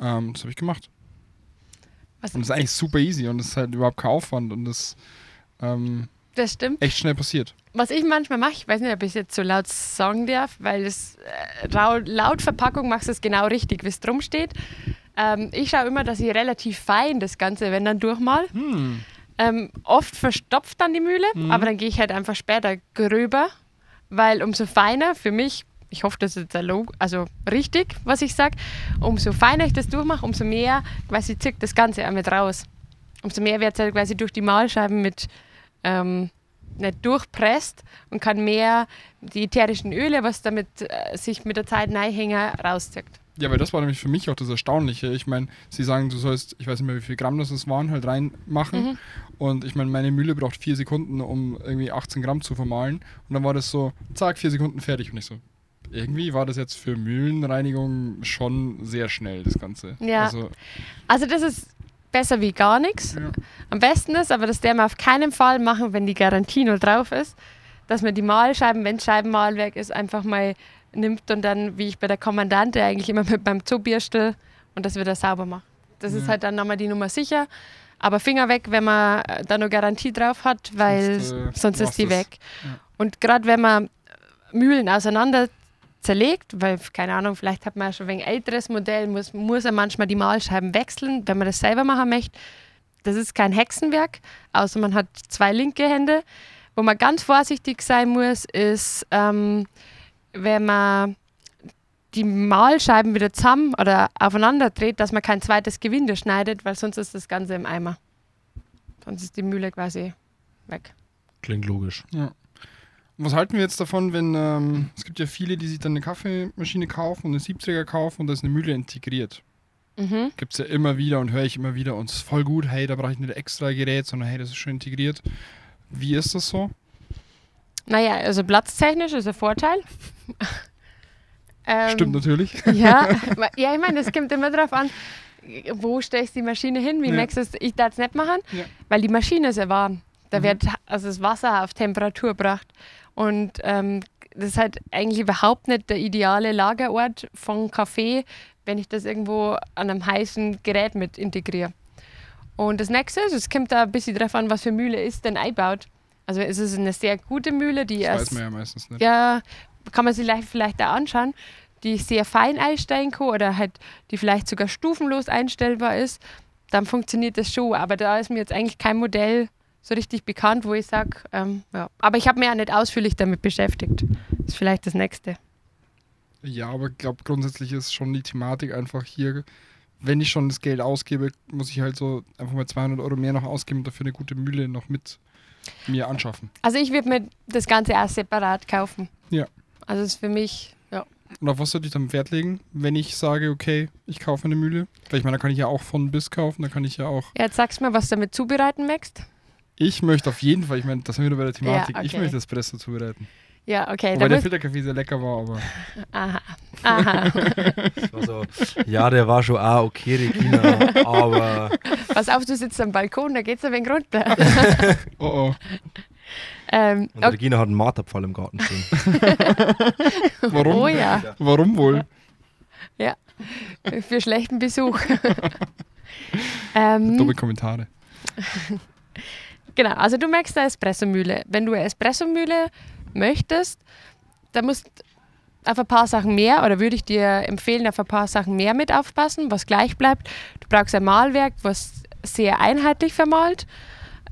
Ähm, das habe ich gemacht. Was, Und das ist eigentlich super easy und das ist halt überhaupt kein Aufwand und das ähm, das stimmt. echt schnell passiert. Was ich manchmal mache, ich weiß nicht, ob ich jetzt so laut sagen darf, weil es äh, laut Verpackung machst du es genau richtig, wie es drum steht. Ähm, ich schaue immer, dass ich relativ fein das Ganze, wenn dann durchmal. Hm. Ähm, oft verstopft dann die Mühle, Mhm. aber dann gehe ich halt einfach später gröber, weil umso feiner für mich, ich hoffe, das ist also richtig, was ich sage, umso feiner ich das durchmache, umso mehr quasi zirkt das Ganze auch mit raus. Umso mehr wird es halt quasi durch die Mahlscheiben mit ähm, nicht durchpresst und kann mehr die ätherischen Öle, was damit äh, sich mit der Zeit reinhängen, rauszieht. Ja, weil das war nämlich für mich auch das Erstaunliche. Ich meine, sie sagen, du sollst, ich weiß nicht mehr, wie viel Gramm das es waren, halt reinmachen. Mhm. Und ich meine, meine Mühle braucht vier Sekunden, um irgendwie 18 Gramm zu vermahlen. Und dann war das so, zack, vier Sekunden fertig. Und ich so, irgendwie war das jetzt für Mühlenreinigung schon sehr schnell, das Ganze. Ja. Also, Also das ist besser wie gar nichts. ja. Am besten ist, aber das der wir auf keinen Fall machen, wenn die Garantie noch drauf ist, dass man die Mahlscheiben, wenn es Scheibenmahlwerk ist, einfach mal nimmt und dann, wie ich bei der Kommandante, eigentlich immer mit meinem Zubierstel und das wieder sauber macht. Das ist Ja. halt dann nochmal die Nummer sicher. Aber Finger weg, wenn man da noch Garantie drauf hat, weil Sonst, äh, sonst ist die weg. Ja. Und gerade wenn man Mühlen auseinander zerlegt, weil, keine Ahnung, vielleicht hat man ja schon ein wenig älteres Modell, muss, muss er manchmal die Mahlscheiben wechseln, wenn man das selber machen möchte. Das ist kein Hexenwerk, außer man hat zwei linke Hände. Wo man ganz vorsichtig sein muss, ist, ähm, wenn man die Mahlscheiben wieder zusammen oder aufeinander dreht, dass man kein zweites Gewinde schneidet, weil sonst ist das Ganze im Eimer. Sonst ist die Mühle quasi weg. Klingt logisch. Ja. Und was halten wir jetzt davon, wenn ähm, es gibt ja viele, die sich dann eine Kaffeemaschine kaufen und eine Siebträger kaufen und da ist eine Mühle integriert. Mhm. Gibt es ja immer wieder und höre ich immer wieder und es ist voll gut, hey, da brauche ich nicht extra Gerät, sondern hey, das ist schon integriert. Wie ist das so? Naja, also platztechnisch ist ein Vorteil. ähm, Stimmt natürlich. Ja, ja, ich meine, es kommt immer darauf an, wo stellst du die Maschine hin, wie Ja. merkst du es, ich darf es nicht machen, Ja. weil die Maschine ist ja warm. Da Mhm. wird also das Wasser auf Temperatur gebracht. Und ähm, das ist halt eigentlich überhaupt nicht der ideale Lagerort von Kaffee, wenn ich das irgendwo an einem heißen Gerät mit integriere. Und das nächste ist, es kommt da ein bisschen drauf an, was für Mühle ist denn einbaut. Also es ist eine sehr gute Mühle, die Das erst weiß man ja meistens nicht. ja, kann man sich vielleicht, vielleicht da anschauen. die sehr fein einstellen kann oder halt die vielleicht sogar stufenlos einstellbar ist, dann funktioniert das schon. Aber da ist mir jetzt eigentlich kein Modell so richtig bekannt, wo ich sage, ähm, ja. Aber ich habe mich ja nicht ausführlich damit beschäftigt. Das ist vielleicht das Nächste. Ja, aber ich glaube, grundsätzlich ist schon die Thematik einfach hier, wenn ich schon das Geld ausgebe, muss ich halt so einfach mal 200 Euro mehr noch ausgeben und dafür eine gute Mühle noch mit mir anschaffen. Also ich würde mir das Ganze auch separat kaufen. Ja. Also es ist für mich, ja. Und auf was sollte ich dann Wert legen, wenn ich sage, okay, ich kaufe eine Mühle? Weil ich meine, da kann ich ja auch von bis kaufen, da kann ich ja auch. ja jetzt sagst du mir, was du damit zubereiten möchtest. Ich möchte auf jeden Fall, ich meine, das sind wir wieder bei der Thematik, Ja, ich okay. möchte Espresso zubereiten. Ja, okay. Wobei Da der Filterkaffee sehr lecker war, aber aha, aha. Das war so, ja, der war schon auch okay, Regina, aber Pass auf, du sitzt am Balkon, da geht's ein wenig runter. oh oh. ähm, und okay. Regina hat einen Marterpfahl im Garten stehen. Warum? Oh ja, Warum wohl? für schlechten Besuch. ähm, Dumme Kommentare. Genau, also du merkst eine Espressomühle. Wenn du eine Espressomühle möchtest, dann musst du auf ein paar Sachen mehr oder würde ich dir empfehlen, auf ein paar Sachen mehr mit aufpassen, was gleich bleibt. Du brauchst ein Mahlwerk, was sehr einheitlich vermahlt.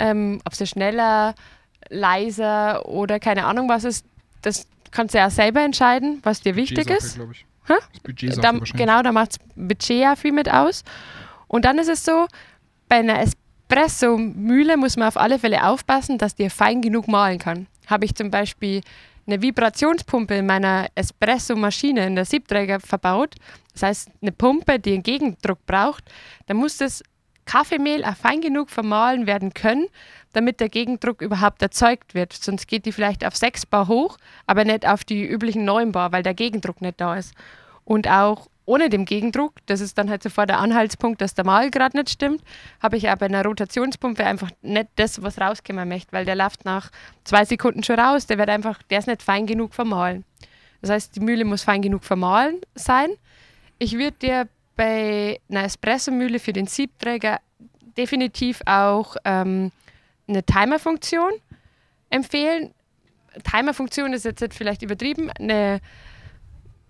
Ähm, Ob es schneller, leiser oder keine Ahnung was ist, das kannst du ja selber entscheiden, was dir wichtig ist. ich. Das Da, genau, da macht das Budget ja viel mit aus. Und dann ist es so, bei einer Espresso-Mühle muss man auf alle Fälle aufpassen, dass die fein genug mahlen kann. Habe ich zum Beispiel eine Vibrationspumpe in meiner Espresso-Maschine in der Siebträger verbaut, das heißt eine Pumpe, die einen Gegendruck braucht, dann muss das Kaffeemehl auch fein genug vermahlen werden können, damit der Gegendruck überhaupt erzeugt wird. Sonst geht die vielleicht auf 6 Bar hoch, aber nicht auf die üblichen 9 Bar, weil der Gegendruck nicht da ist. Und auch ohne den Gegendruck, das ist dann halt sofort der Anhaltspunkt, dass der Mahlgrad nicht stimmt, habe ich aber in einer Rotationspumpe einfach nicht das, was rauskommen möchte, weil der läuft nach zwei Sekunden schon raus, der wird einfach, der ist nicht fein genug vermahlen. Das heißt, die Mühle muss fein genug vermahlen sein. Ich würde dir bei einer Espressomühle für den Siebträger definitiv auch ähm, eine Timerfunktion empfehlen. Timerfunktion ist jetzt vielleicht übertrieben, eine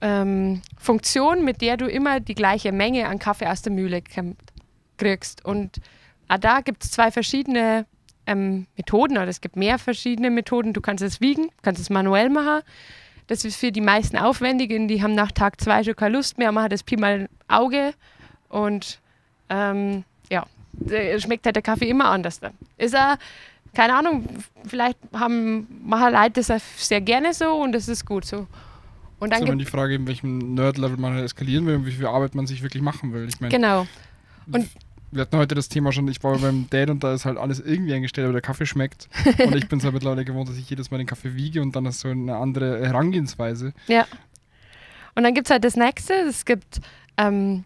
ähm, Funktion, mit der du immer die gleiche Menge an Kaffee aus der Mühle kriegst. Und auch da gibt es zwei verschiedene ähm, Methoden oder es gibt mehr verschiedene Methoden. Du kannst es wiegen, kannst es manuell machen. Das ist für die meisten Aufwendigen, die haben nach Tag zwei schon keine Lust mehr, machen das Pi mal Auge und ähm, ja, schmeckt halt der Kaffee immer anders. Dann. Ist er, keine Ahnung, vielleicht haben machen Leute das sehr gerne so und das ist gut so. Und dann ist immer die Frage, in welchem Nerd-Level man halt eskalieren will und wie viel Arbeit man sich wirklich machen will. Ich meine, genau. und- wir hatten heute das Thema schon, ich war beim Dad und da ist halt alles irgendwie eingestellt, aber der Kaffee schmeckt. und ich bin es halt mittlerweile gewohnt, dass ich jedes Mal den Kaffee wiege und dann ist so eine andere Herangehensweise. Ja. Und dann gibt es halt das nächste. Es gibt ähm,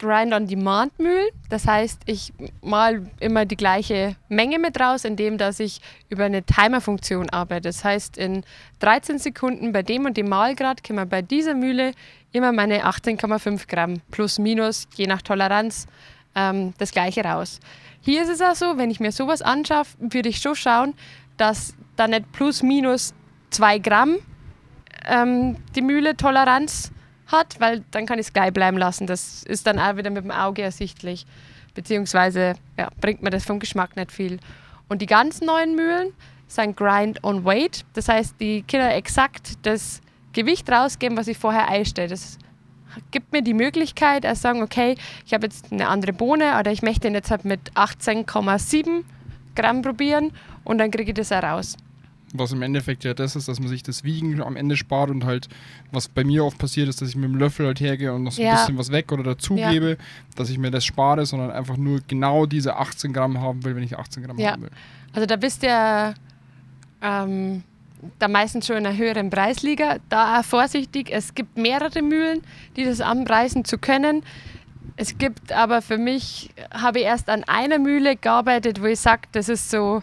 Grind-on-Demand-Mühlen. Das heißt, ich mal immer die gleiche Menge mit raus, indem dass ich über eine Timer-Funktion arbeite. Das heißt, in 13 Sekunden bei dem und dem Mahlgrad kann man bei dieser Mühle immer meine 18,5 Gramm plus minus, je nach Toleranz, ähm, das gleiche raus. Hier ist es auch so, wenn ich mir sowas anschaffe, würde ich schon schauen, dass da nicht plus minus 2 Gramm ähm, die Mühle Toleranz hat, weil dann kann ich es gleich bleiben lassen. Das ist dann auch wieder mit dem Auge ersichtlich. Beziehungsweise ja, bringt mir das vom Geschmack nicht viel. Und die ganz neuen Mühlen sind Grind on Weight. Das heißt, die Kinder exakt das Gewicht rausgeben, was ich vorher einstelle. Das gibt mir die Möglichkeit, also sagen, okay, ich habe jetzt eine andere Bohne oder ich möchte den jetzt halt mit 18,7 Gramm probieren und dann kriege ich das auch raus. Was im Endeffekt ja das ist, dass man sich das Wiegen am Ende spart und halt, was bei mir oft passiert ist, dass ich mit dem Löffel halt hergehe und noch so ein Ja. bisschen was weg oder dazugebe, dass ich mir das spare, sondern einfach nur genau diese 18 Gramm haben will, wenn ich 18 Gramm Ja. haben will. Also da bist du ja ähm, da meistens schon in einer höheren Preisliga. Da auch vorsichtig, es gibt mehrere Mühlen, die das anpreisen zu können. Es gibt aber für mich, habe ich erst an einer Mühle gearbeitet, wo ich sage, das ist so,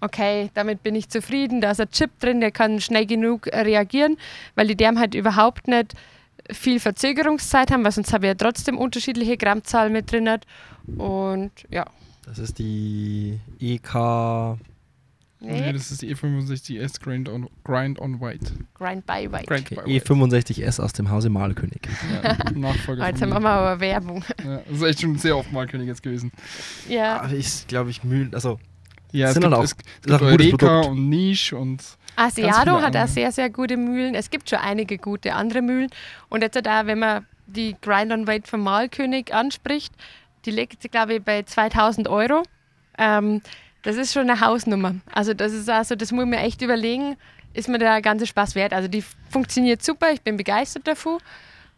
okay, damit bin ich zufrieden, da ist ein Chip drin, der kann schnell genug äh, reagieren, weil die Därme halt überhaupt nicht viel Verzögerungszeit haben, weil sonst habe ich ja trotzdem unterschiedliche Grammzahlen mit drin. Und ja, Das ist die EK Nee, Nee, das ist die E65S Grind on, Grind on White. Grind by White. Grind by White. E65S aus dem Hause Malkönig. Ja, Nachfolger jetzt haben wir mal aber Werbung. Ja, das ist echt schon sehr oft Malkönig jetzt gewesen. Ja. Aber ich glaube, ich Mühlen, also Ja, es Sind gibt, dann auch- es ist gibt auch ein gutes Eureka Produkt. und Niche und Asiado hat auch sehr, sehr gute Mühlen. Es gibt schon einige gute andere Mühlen. Und jetzt da, wenn man die Grind on Weight von Malkönig anspricht, die liegt, glaube ich, bei 2000 Euro. Ähm, das ist schon eine Hausnummer. Also das ist also, das muss man echt überlegen, ist mir der ganze Spaß wert. Also die funktioniert super, ich bin begeistert davon.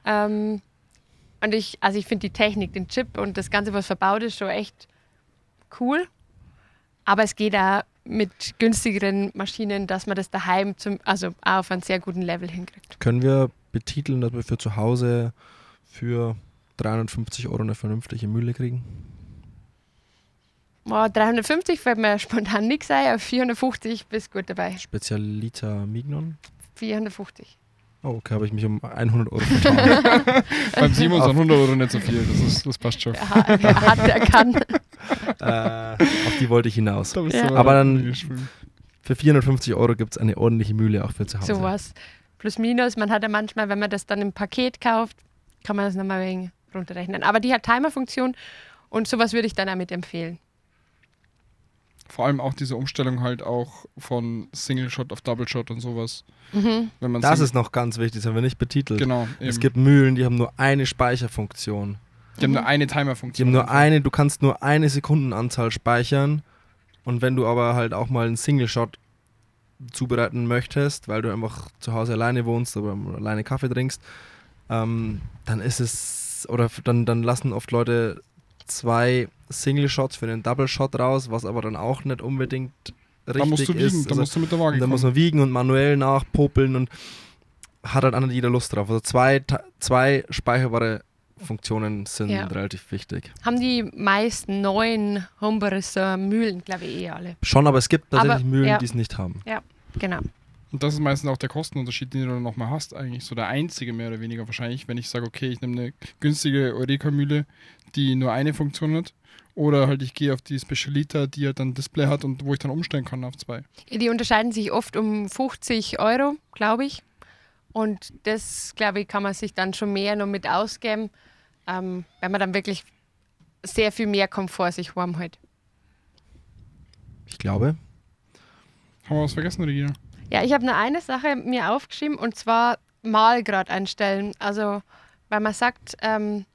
Ähm, und ich, also ich finde die Technik, den Chip und das Ganze, was verbaut ist, schon echt cool. Aber es geht auch mit günstigeren Maschinen, dass man das daheim zum, also auch auf einen sehr guten Level hinkriegt. können wir betiteln, dass wir für zu Hause für 350 Euro eine vernünftige Mühle kriegen? Oh, 350 fällt mir spontan nichts ein, aber 450 bist gut dabei. Spezialita Mignon? 450. Oh, okay, habe ich mich um 100 Euro vertan. beim Simon sind 100 Euro nicht so viel. Das, ist, das passt schon. Er hat, er hat, er kann. äh, auf die wollte ich hinaus. Da Ja. Aber dann-. Für 450 Euro gibt es eine ordentliche Mühle auch für zu Hause. Sowas. Plus minus. Man hat ja manchmal, wenn man das dann im Paket kauft, kann man das nochmal wegen runterrechnen. Aber die hat Timerfunktion und sowas würde ich dann damit empfehlen. Vor allem auch diese Umstellung halt auch von Single Shot auf Double Shot und sowas. Mhm. Wenn man Das Single- ist noch ganz wichtig, das haben wir nicht betitelt. genau. Eben. Es gibt Mühlen, die haben nur eine Speicherfunktion. die haben nur eine Die Timer-Funktion. haben nur eine, du kannst nur eine Sekundenanzahl speichern. Und wenn du aber halt auch mal einen Single-Shot zubereiten möchtest, weil du einfach zu Hause alleine wohnst oder alleine Kaffee trinkst, ähm, dann ist es, oder f- dann, dann lassen oft Leute zwei Single-Shots für den Double-Shot raus, was aber dann auch nicht unbedingt richtig Da musst du wiegen, ist. da Also, musst du mit der Waage kommen. muss man wiegen und manuell nachpopeln und hat halt auch nicht jeder Lust drauf. Also zwei, zwei speicherbare Funktionen sind Ja. relativ wichtig. Haben die meisten neuen Homebarisser Mühlen, glaube ich, eh alle. Schon, aber es gibt tatsächlich Aber, Mühlen, ja. die es nicht haben. Genau. Und das ist meistens auch der Kostenunterschied, den du dann nochmal hast, eigentlich. So der einzige mehr oder weniger wahrscheinlich, wenn ich sage, okay, ich nehme eine günstige Eureka-Mühle, die nur eine Funktion hat. Oder halt ich gehe auf die Specialita, die halt dann ein Display hat und wo ich dann umstellen kann auf zwei. Die unterscheiden sich oft um 50 Euro, glaube ich. Und das, glaube ich, kann man sich dann schon mehr noch mit ausgeben, ähm, wenn man dann wirklich sehr viel mehr Komfort sich warm hält. Ich glaube. Haben wir was vergessen, Regina? Ja, ich habe nur eine Sache mir aufgeschrieben und zwar Malgrad einstellen. Also, weil man sagt, ähm,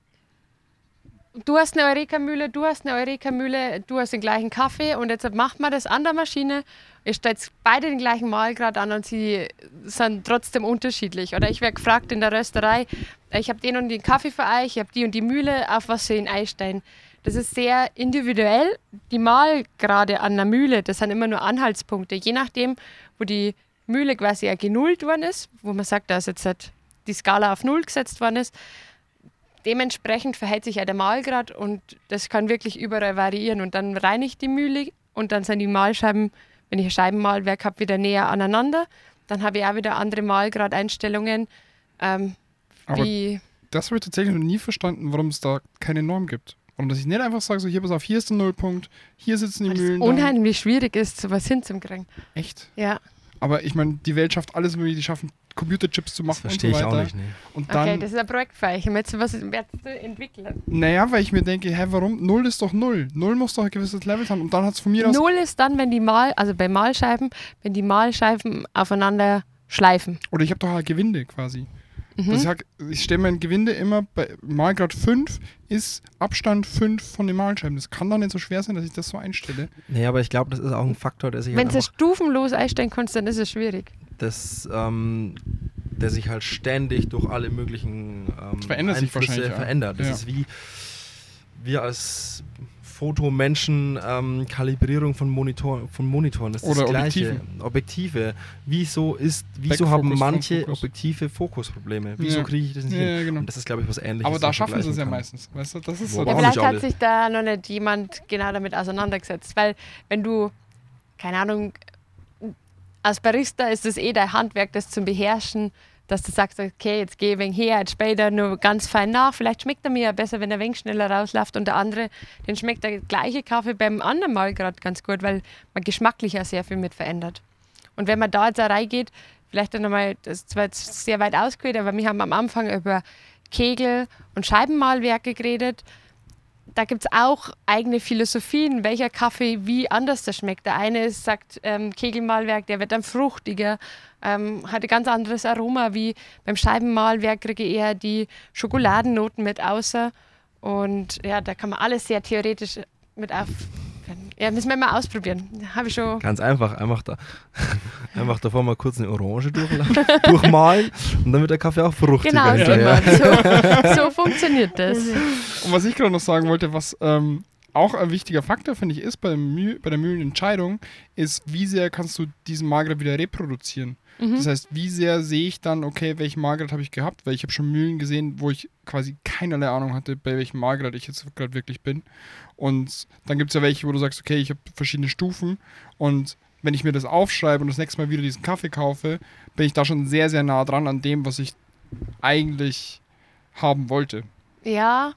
du hast eine Eureka-Mühle, du hast eine Eureka-Mühle, du hast den gleichen Kaffee und jetzt macht man das an der Maschine. Ihr stellt beide den gleichen Malgrad an und sie sind trotzdem unterschiedlich. Oder ich werde gefragt in der Rösterei, ich habe den und den Kaffee für euch, ich habe die und die Mühle, auf was sie ihn einstellen. Das ist sehr individuell. Die Malgrade an der Mühle, das sind immer nur Anhaltspunkte. Je nachdem, wo die Mühle quasi ja genullt worden ist, wo man sagt, dass jetzt halt die Skala auf Null gesetzt worden ist, dementsprechend verhält sich ja der Malgrad und das kann wirklich überall variieren. Und dann reinigt die Mühle und dann sind die Malscheiben, wenn ich ein Scheibenmalwerk habe, wieder näher aneinander. Dann habe ich auch wieder andere Malgrad-Einstellungen. Ähm, Aber wie, das habe ich tatsächlich noch nie verstanden, warum es da keine Norm gibt. Warum dass ich nicht einfach sage, so hier pass auf, hier ist der Nullpunkt, hier sitzen die weil es Mühlen. da. unheimlich schwierig ist, sowas hinzukriegen. Echt? Ja, Aber ich meine, die Welt schafft alles mögliche, die schaffen Computerchips zu Das machen und verstehe so ich weiter. auch nicht. Nee. Und dann, okay, das ist ein Projekt für euch. Jetzt was werdest du entwickeln? naja, weil ich mir denke, hä, warum? Null ist doch Null. Null muss doch ein gewisses Level haben. Und dann hat es von mir aus. Null ist dann, wenn die Mal, also bei Malscheiben, wenn die Malscheiben aufeinander schleifen. Oder ich habe doch ein Gewinde quasi. Mhm. Das heißt, ich stelle mein Gewinde immer bei Malgrad 5 ist Abstand 5 von den Malscheiben. Das kann doch nicht so schwer sein, dass ich das so einstelle. Nee, aber ich glaube, das ist auch ein Faktor, der sich Wenn halt du stufenlos einstellen kannst, dann ist es schwierig. das, ähm, der sich halt ständig durch alle möglichen ähm, verändert sich Einflüsse wahrscheinlich, ja. verändert. Das Ja. ist wie wir als Fotomenschen ähm, Kalibrierung von, Monitor, von Monitoren. Das ist Oder das Gleiche. Objektiven. Objektive. Wieso ist, wieso haben manche Frontfokus. Objektive Fokusprobleme? Wieso Ja. kriege ich das nicht Ja, hin? ja, genau. Und das ist, glaube ich, was ähnliches. Aber da schaffen sie es ja kann. meistens. Weißt du, das ist so. aber Ja, vielleicht hat sich da noch nicht jemand genau damit auseinandergesetzt. Weil wenn du, keine Ahnung, als Barista ist es eh dein Handwerk, das zum Beherrschen, dass du sagst, okay, jetzt gehe ich wegen her, jetzt später nur ganz fein nach. Vielleicht schmeckt er mir ja besser, wenn er wenig schneller rausläuft. Und der andere, den schmeckt der gleiche Kaffee beim anderen Mal gerade ganz gut, weil man geschmacklich ja sehr viel mit verändert. Und wenn man da jetzt reingeht, vielleicht dann nochmal, das ist zwar jetzt sehr weit ausgeholt, aber wir haben am Anfang über Kegel und Scheibenmalwerke geredet. Da gibt es auch eigene Philosophien, welcher Kaffee wie anders der schmeckt. Der eine sagt, ähm, Kegelmalwerk, der wird dann fruchtiger, ähm, hat ein ganz anderes Aroma wie beim Scheibenmalwerk kriege ich eher die Schokoladennoten mit außer. Und ja, da kann man alles sehr theoretisch mit auf. Ja, müssen wir mal ausprobieren. Habe ich schon. Ganz einfach, einfach, da, einfach davor mal kurz eine Orange durchmalen und dann wird der Kaffee auch fruchtiger. Genau, hinterher. so, so funktioniert das. Und was ich gerade noch sagen wollte, was ähm, auch ein wichtiger Faktor, finde ich, ist bei, Mühl, bei der Mühlenentscheidung, ist, wie sehr kannst du diesen Magereit wieder reproduzieren. Mhm. Das heißt, wie sehr sehe ich dann, okay, welchen Magereit habe ich gehabt? Weil ich habe schon Mühlen gesehen, wo ich quasi keinerlei Ahnung hatte, bei welchem Magereit ich jetzt gerade wirklich bin. Und dann gibt es ja welche, wo du sagst, okay, ich habe verschiedene Stufen und wenn ich mir das aufschreibe und das nächste Mal wieder diesen Kaffee kaufe, bin ich da schon sehr, sehr nah dran an dem, was ich eigentlich haben wollte. Ja,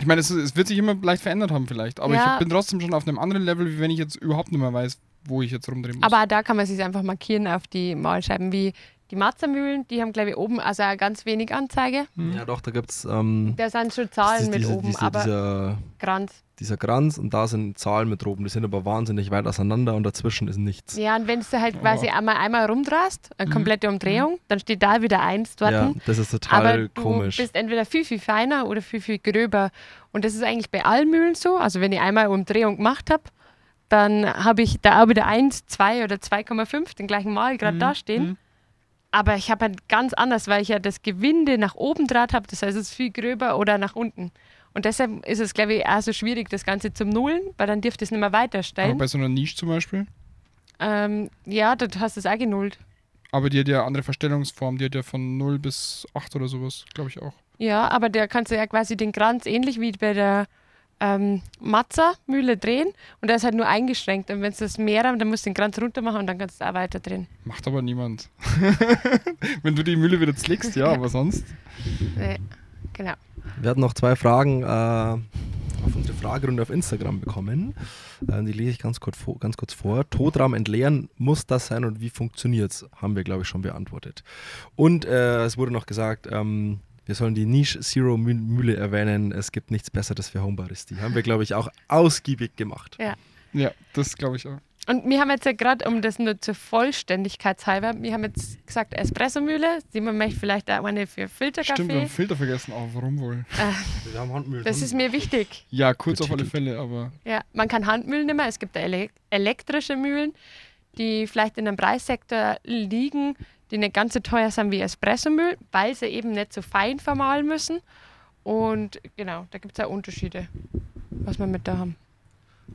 Ich meine, es, es wird sich immer leicht verändert haben vielleicht, aber Ja. ich bin trotzdem schon auf einem anderen Level, wie wenn ich jetzt überhaupt nicht mehr weiß, wo ich jetzt rumdrehen muss. aber da kann man sich einfach markieren auf die Mahlscheiben, wie die Matzermühlen, die haben, glaube ich, oben also auch ganz wenig Anzeige. Ja, doch, da gibt es ähm, Da sind schon Zahlen mit diese, oben, diese, aber dieser, Kranz. dieser Kranz und da sind Zahlen mit oben. Die sind aber wahnsinnig weit auseinander und dazwischen ist nichts. Ja, und wenn du halt quasi einmal, einmal rumdrehst, eine Mhm. komplette Umdrehung, dann steht da wieder eins dort. Ja, das ist total aber du komisch. bist entweder viel, viel feiner oder viel, viel gröber. Und das ist eigentlich bei allen Mühlen so. Also wenn ich einmal eine Umdrehung gemacht habe, dann habe ich da auch wieder 1, 2 oder 2,5 den gleichen Mal gerade Mhm. da stehen. Mhm. Aber ich habe halt ganz anders, weil ich ja das Gewinde nach oben draht habe. Das heißt, es ist viel gröber oder nach unten. Und deshalb ist es, glaube ich, auch so schwierig, das Ganze zum Nullen, weil dann dürfte es nicht mehr Aber weiterstellen. bei so einer Nische zum Beispiel. Ähm, ja, du hast es auch genullt. Aber die hat ja andere Verstellungsform. Die hat ja von 0 bis 8 oder sowas, glaube ich auch. Ja, aber da kannst du ja quasi den Kranz ähnlich wie bei der ähm, Matzer-Mühle drehen und der ist halt nur eingeschränkt. Und wenn es das mehr haben, dann musst du den Kranz runter machen und dann kannst du auch weiter drehen. Macht aber niemand. Wenn du die Mühle wieder zlickst, ja, aber sonst. Nee, genau. Wir hatten noch zwei Fragen äh, auf unsere Fragerunde auf Instagram bekommen. Äh, die lese ich ganz kurz, vor, ganz kurz vor. Todraum entleeren, muss das sein und wie funktioniert es? Haben wir, glaube ich, schon beantwortet. Und äh, es wurde noch gesagt, ähm, wir sollen die Niche Zero Mü- Mühle erwähnen. Es gibt nichts Besseres für Homebaristi. Haben wir, glaube ich, auch ausgiebig gemacht. Ja. Ja, das glaube ich auch. Und wir haben jetzt ja gerade, um das nur zur Vollständigkeit halber, wir haben jetzt gesagt Espressomühle. Simon möchte vielleicht auch eine für Stimmt, wir Filterkaffee. haben Filter vergessen. Aber warum wohl? Wir haben Handmühlen. Das ist mir wichtig. Ja, kurz auf alle Betitelt. Fälle, aber Ja, man kann Handmühlen nehmen. Es gibt ele elektrische Mühlen, die vielleicht in einem Preissektor liegen, die nicht ganz so teuer sind wie Espressomühl, weil sie eben nicht so fein vermahlen müssen. Und genau, da gibt es auch Unterschiede, was wir mit da haben.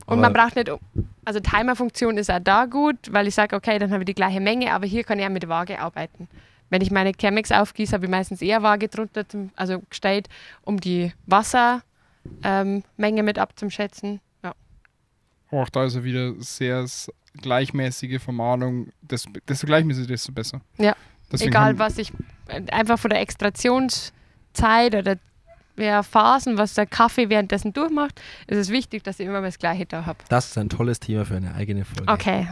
Und man Aber- braucht nicht, also Timerfunktion ist auch da gut, weil ich sage, okay, dann habe ich die gleiche Menge, aber hier kann ich auch mit Waage arbeiten. Wenn ich meine Chemex aufgieße, habe ich meistens eher Waage drunter, zum, also gestellt, um die Wassermenge ähm, mit abzuschätzen. Ja. auch da ist er wieder sehr gleichmäßige Vermahlung. Desto, desto gleichmäßiger, desto besser. Ja. Deswegen Egal, was ich äh, einfach von der Extraktionszeit oder ja, Phasen, was der Kaffee währenddessen durchmacht, ist es wichtig, dass ich immer das Gleiche da habe. Das ist ein tolles Thema für eine eigene Folge. Okay.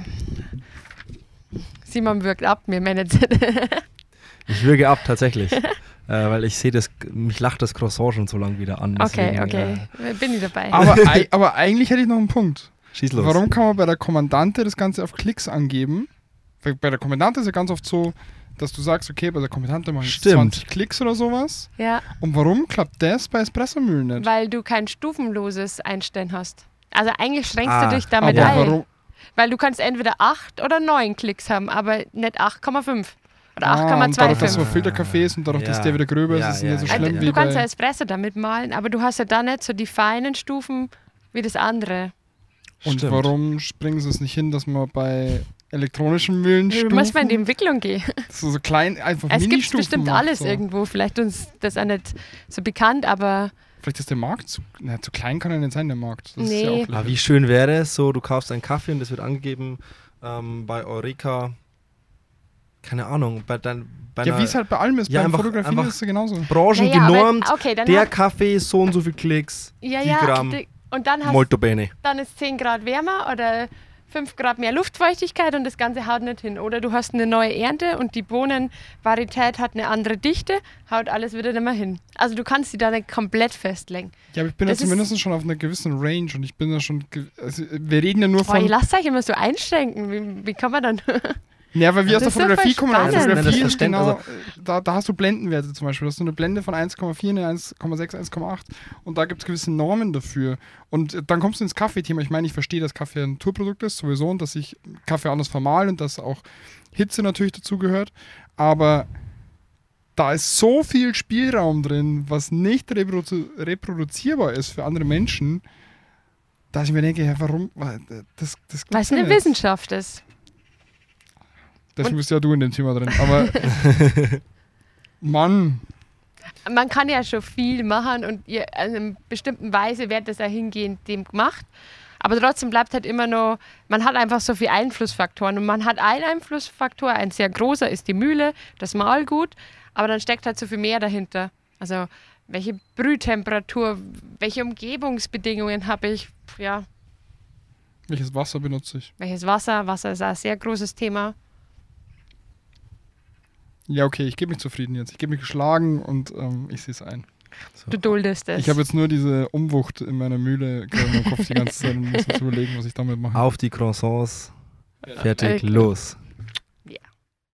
Simon wirkt ab, mir Manager. Ich würge ab, tatsächlich. äh, weil ich sehe das, mich lacht das Croissant schon so lange wieder an. Okay, deswegen, okay. Äh, Bin ich dabei. aber, aber eigentlich hätte ich noch einen Punkt. Schieß los. Warum kann man bei der Kommandante das Ganze auf Klicks angeben? Weil bei der Kommandante ist ja ganz oft so, dass du sagst, okay, bei der Kommandante mache ich Stimmt. 20 Klicks oder sowas. ja, Und warum klappt das bei Espressomühlen nicht? weil du kein stufenloses Einstellen hast. Also eigentlich schränkst Ah, du dich damit aber ein. warum? Weil du kannst entweder 8 oder 9 Klicks haben, aber nicht 8,5 oder Ah, und dadurch, dass 8,25. so Filterkaffee ist und dadurch, dass Ja. der wieder gröber ist, Ja, ist es nicht ja, so ja. Also, schlimm wie du kannst ja. Espresso damit malen, aber du hast ja da nicht so die feinen Stufen wie das andere. Und Stimmt. warum springen sie es nicht hin, dass man bei elektronischen Mühlen Du musst mal in die Entwicklung gehen. so, so klein, einfach Es gibt bestimmt macht, alles so. irgendwo. Vielleicht uns das auch nicht so bekannt, aber Vielleicht ist der Markt zu, na, zu klein kann er nicht sein, der Markt. Das Nee. ist ja auch Ah, wie schön wäre es so, du kaufst einen Kaffee und es wird angegeben ähm, bei Eureka keine Ahnung, bei, dein, bei Ja, wie es halt bei allem ist. Ja, Fotografieren einfach- ist es genauso. Branchen Naja, aber- genormt, okay, der Kaffee so und so viel Klicks, Ja, die ja. Gramm, die- Und dann hast molto bene. dann ist 10 Grad wärmer oder 5 Grad mehr Luftfeuchtigkeit und das Ganze haut nicht hin. Oder du hast eine neue Ernte und die Bohnenvarität hat eine andere Dichte, haut alles wieder nicht mehr hin. Also du kannst die da nicht komplett festlegen. Ja, aber ich bin ja Das ist- zumindest schon auf einer gewissen Range und ich bin da schon. Also, wir reden ja nur Boah, ihr von. lasst euch immer so einschränken. Wie, wie kann man dann? Ja, weil wir aus der Fotografie kommen. aber spannend. Fotografie das genau. also- äh, da, da hast du Blendenwerte zum Beispiel. Da hast du eine Blende von 1,4, eine 1,6, 1,8 und da gibt es gewisse Normen dafür. Und äh, dann kommst du ins Kaffeethema. Ich meine, ich verstehe, dass Kaffee ein Naturprodukt ist, sowieso, und dass ich Kaffee anders vermahlen und dass auch Hitze natürlich dazugehört. Aber da ist so viel Spielraum drin, was nicht reprodu reproduzierbar ist für andere Menschen, dass ich mir denke, ja, warum? Wa- Das, das Weil es eine. Wissenschaft ist. Deswegen bist ja du in dem Thema drin. Aber Mann, Man kann ja schon viel machen und ihr, in einer bestimmten Weise wird das ja hingehend dem gemacht. Aber trotzdem bleibt halt immer noch, man hat einfach so viele Einflussfaktoren. Und man hat einen Einflussfaktor, ein sehr großer ist die Mühle, das Mahlgut, aber dann steckt halt so viel mehr dahinter. Also welche Brühtemperatur, welche Umgebungsbedingungen habe ich, ja, welches Wasser benutze ich? welches Wasser, Wasser ist ein sehr großes Thema. Ja, okay, ich gebe mich zufrieden jetzt. Ich gebe mich geschlagen und ähm, ich sehe es ein. Du duldest es. Ich habe jetzt nur diese Umwucht in meiner Mühle im Kopf die ganze Zeit und muss jetzt überlegen, was ich damit mache. Auf die Croissants, fertig, Äh, los.